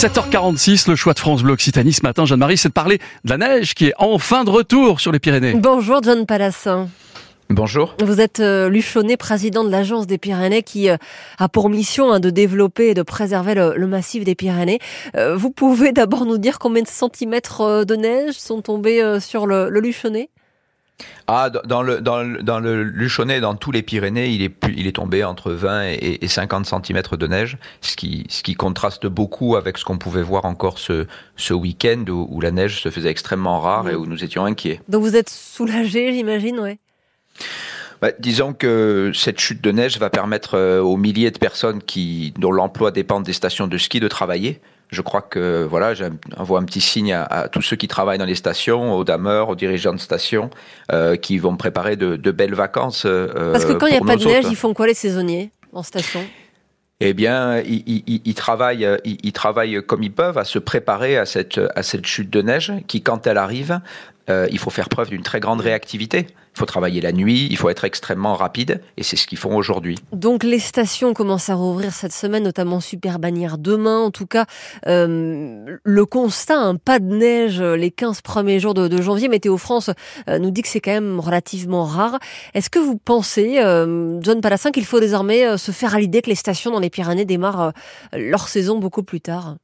7h46, le choix de France Bleu Occitanie ce matin, Jeanne-Marie, c'est de parler de la neige qui est enfin de retour sur les Pyrénées. Bonjour John Palassin. Bonjour. Vous êtes euh, Luchonnet, président de l'Agence des Pyrénées qui euh, a pour mission hein, de développer et de préserver le, massif des Pyrénées. Euh, vous pouvez d'abord nous dire combien de centimètres de neige sont tombés sur le, le Luchonnet ah, dans le, dans le, dans le Luchonnet, dans tous les Pyrénées, il est, il est tombé entre 20 et, 50 cm de neige, ce qui, ce qui contraste beaucoup avec ce qu'on pouvait voir encore ce, ce week-end où, la neige se faisait extrêmement rare et où nous étions inquiets. Donc vous êtes soulagé, j'imagine, ouais. Bah, disons que cette chute de neige va permettre euh, aux milliers de personnes qui, dont l'emploi dépend des stations de ski de travailler. Je crois que voilà, j'envoie un petit signe à, tous ceux qui travaillent dans les stations, aux dameurs, aux dirigeants de stations, euh, qui vont préparer de, belles vacances. Euh, Parce que quand il n'y a pas de neige, ils font quoi les saisonniers en station? Eh bien, ils, travaillent, ils, travaillent comme ils peuvent à se préparer à cette, à cette chute de neige qui, quand elle arrive, euh, il faut faire preuve d'une très grande réactivité. Il faut travailler la nuit, il faut être extrêmement rapide, et c'est ce qu'ils font aujourd'hui. Donc les stations commencent à rouvrir cette semaine, notamment Super Bannière demain. En tout cas, euh, le constat, un pas de neige les 15 premiers jours de, janvier, Météo France euh, nous dit que c'est quand même relativement rare. Est-ce que vous pensez, John Palassin, qu'il faut désormais se faire à l'idée que les stations dans les Pyrénées démarrent leur saison beaucoup plus tard?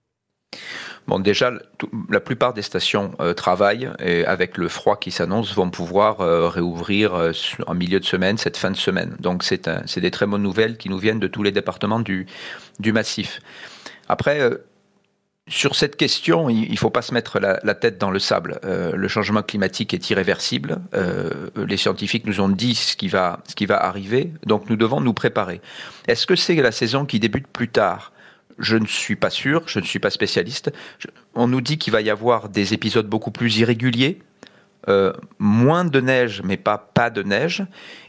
Bon, déjà, la plupart des stations euh, travaillent et avec le froid qui s'annonce vont pouvoir euh, réouvrir euh, en milieu de semaine, cette fin de semaine. Donc, c'est des très bonnes nouvelles qui nous viennent de tous les départements du, massif. Après, sur cette question, il ne faut pas se mettre la, tête dans le sable. le changement climatique est irréversible. les scientifiques nous ont dit ce qui va arriver, donc nous devons nous préparer. Est-ce que c'est la saison qui débute plus tard? Je ne suis pas sûr, je ne suis pas spécialiste. on nous dit qu'il va y avoir des épisodes beaucoup plus irréguliers, euh, moins de neige, mais pas pas de neige.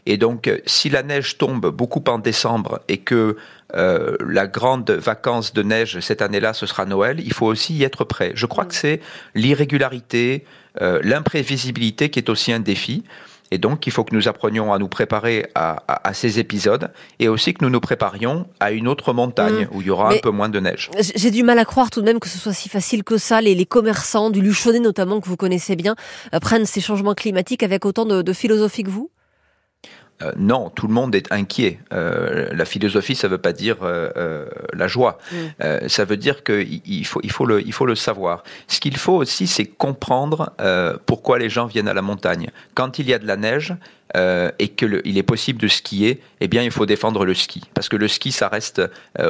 Et donc, si la neige tombe beaucoup en décembre et que euh, la grande vacance de neige cette année-là, ce sera Noël, il faut aussi y être prêt. Je crois que c'est l'irrégularité, euh, l'imprévisibilité qui est aussi un défi. Et donc, il faut que nous apprenions à nous préparer à, ces épisodes et aussi que nous nous préparions à une autre montagne mmh. où il y aura un peu moins de neige. J'ai du mal à croire tout de même que ce soit si facile que ça. Les, les commerçants du Luchonnet notamment, que vous connaissez bien, euh, prennent ces changements climatiques avec autant de philosophie que vous? Euh, non, tout le monde est inquiet. Euh, la philosophie, ça ne veut pas dire euh, la joie. Mm. ça veut dire qu'il faut, il faut, le, il faut le savoir. Ce qu'il faut aussi, c'est comprendre pourquoi les gens viennent à la montagne. Quand il y a de la neige, et qu'il est possible de skier, eh bien, il faut défendre le ski. Parce que le ski, ça reste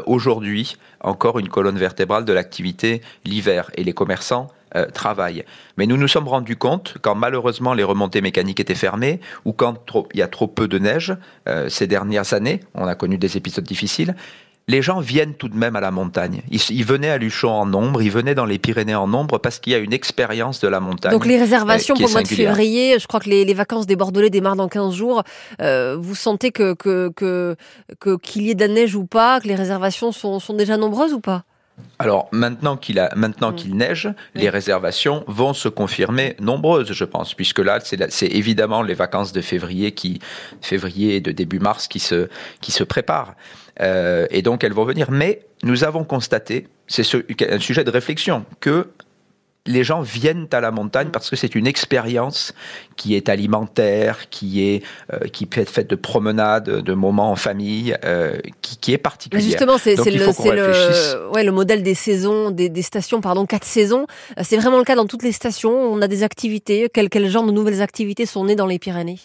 aujourd'hui encore une colonne vertébrale de l'activité l'hiver. Et les commerçants euh, travail. Mais nous nous sommes rendus compte, quand malheureusement les remontées mécaniques étaient fermées, ou quand il y a trop peu de neige euh, ces dernières années, on a connu des épisodes difficiles, les gens viennent tout de même à la montagne. Ils, venaient à Luchon en nombre, ils venaient dans les Pyrénées en nombre parce qu'il y a une expérience de la montagne. Donc les réservations euh, pour le mois de février, je crois que les, vacances des Bordelais démarrent dans 15 jours. vous sentez que qu'il que, que, y ait de la neige ou pas, que les réservations sont, sont déjà nombreuses ou pas? Alors maintenant qu'il a maintenant mm. qu'il neige, les réservations vont se confirmer nombreuses, je pense, puisque là c'est évidemment les vacances de février qui février et de début mars qui se qui se préparent euh, et donc elles vont venir. Mais nous avons constaté, c'est un sujet de réflexion, que les gens viennent à la montagne parce que c'est une expérience qui est alimentaire, qui est euh, qui peut être faite de promenades, de moments en famille, euh, qui, est particulière. Justement, c'est le, ouais, le modèle des saisons, des, stations, pardon, quatre saisons. Euh, c'est vraiment le cas dans toutes les stations. On a des activités. Quel, quel genre de nouvelles activités sont nées dans les Pyrénées?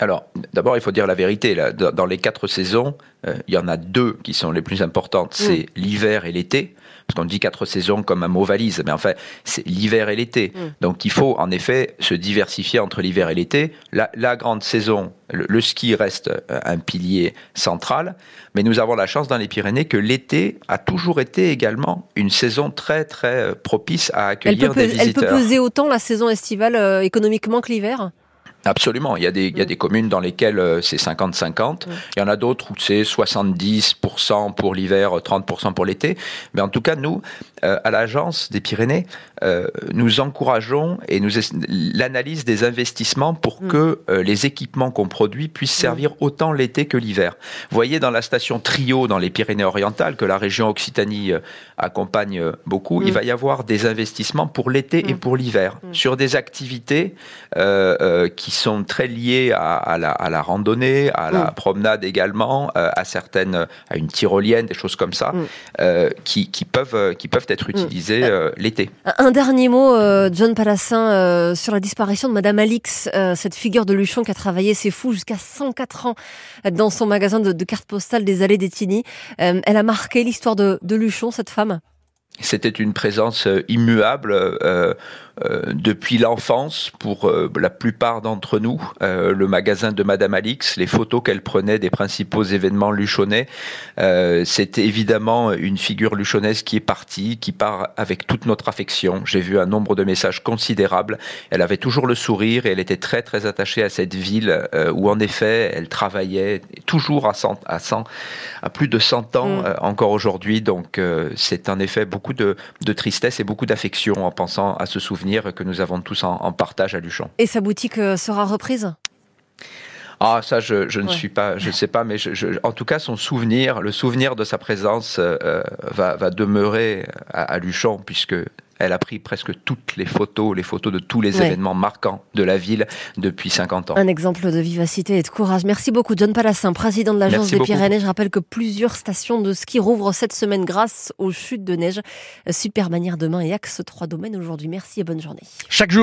Alors, d'abord, il faut dire la vérité. Là. Dans les quatre saisons, il y en a deux qui sont les plus importantes. C'est mm. l'hiver et l'été parce qu'on dit quatre saisons comme un mot valise, mais en fait, c'est l'hiver et l'été. Mm. Donc il faut en effet se diversifier entre l'hiver et l'été. La, grande saison, le, ski reste euh, un pilier central, mais nous avons la chance dans les Pyrénées que l'été a toujours été également une saison très très euh, propice à accueillir des visiteurs. Elle peut peser autant la saison estivale euh, économiquement que l'hiver? Absolument. Il y, a des, il y a Mm. des communes dans lesquelles euh, c'est 50-50. Mm. Il y en a d'autres où c'est 70% pour l'hiver, 30% pour l'été. Mais en tout cas, nous, euh, à l'agence des Pyrénées, euh, nous encourageons et nous l'analyse des investissements pour Mm. que euh, les équipements qu'on produit puissent servir autant l'été que l'hiver. Vous voyez dans la station Trio dans les Pyrénées-Orientales, que la région Occitanie accompagne beaucoup, il va y avoir des investissements pour l'été et pour l'hiver sur des activités qui sont très liées à, à la, à la randonnée, à la Mm. promenade également, euh, à certaines, à une tyrolienne, des choses comme ça, Mm. euh, qui, qui peuvent, euh, qui peuvent être utilisées euh, l'été. Un dernier mot, John Palassin, sur la disparition de Madame Alix, cette figure de Luchon qui a travaillé, c'est fou, jusqu'à 104 ans dans son magasin de, de cartes postales des allées d'Etigny. Euh, elle a marqué l'histoire de, de Luchon, cette femme? C'était une présence immuable euh, depuis l'enfance pour euh, la plupart d'entre nous. Euh, le magasin de Madame Alix, les photos qu'elle prenait des principaux événements luchonnais, euh, c'était évidemment une figure luchonnaise qui est partie, qui part avec toute notre affection. J'ai vu un nombre de messages considérables. Elle avait toujours le sourire et elle était très très attachée à cette ville euh, où en effet elle travaillait toujours à 100, à 100 à plus de 100 ans Mm. euh, encore aujourd'hui. Donc euh, c'est en effet beaucoup de, de tristesse et beaucoup d'affection en pensant à ce souvenir que nous avons tous en, en partage à Luchon. Et sa boutique euh, sera reprise? Ah ça je, je ne Ouais. suis pas, je ne sais pas, mais je, je- en tout cas son souvenir, le souvenir de sa présence euh, va, va demeurer à, à Luchon puisque elle a pris presque toutes les photos, les photos de tous les Ouais. événements marquants de la ville depuis 50 ans. Un exemple de vivacité et de courage. Merci beaucoup, John Palassin, président de l'Agence des beaucoup. Pyrénées. Je rappelle que plusieurs stations de ski rouvrent cette semaine grâce aux chutes de neige. Super manière demain et axe 3 domaines aujourd'hui. Merci et bonne journée. Chaque jour.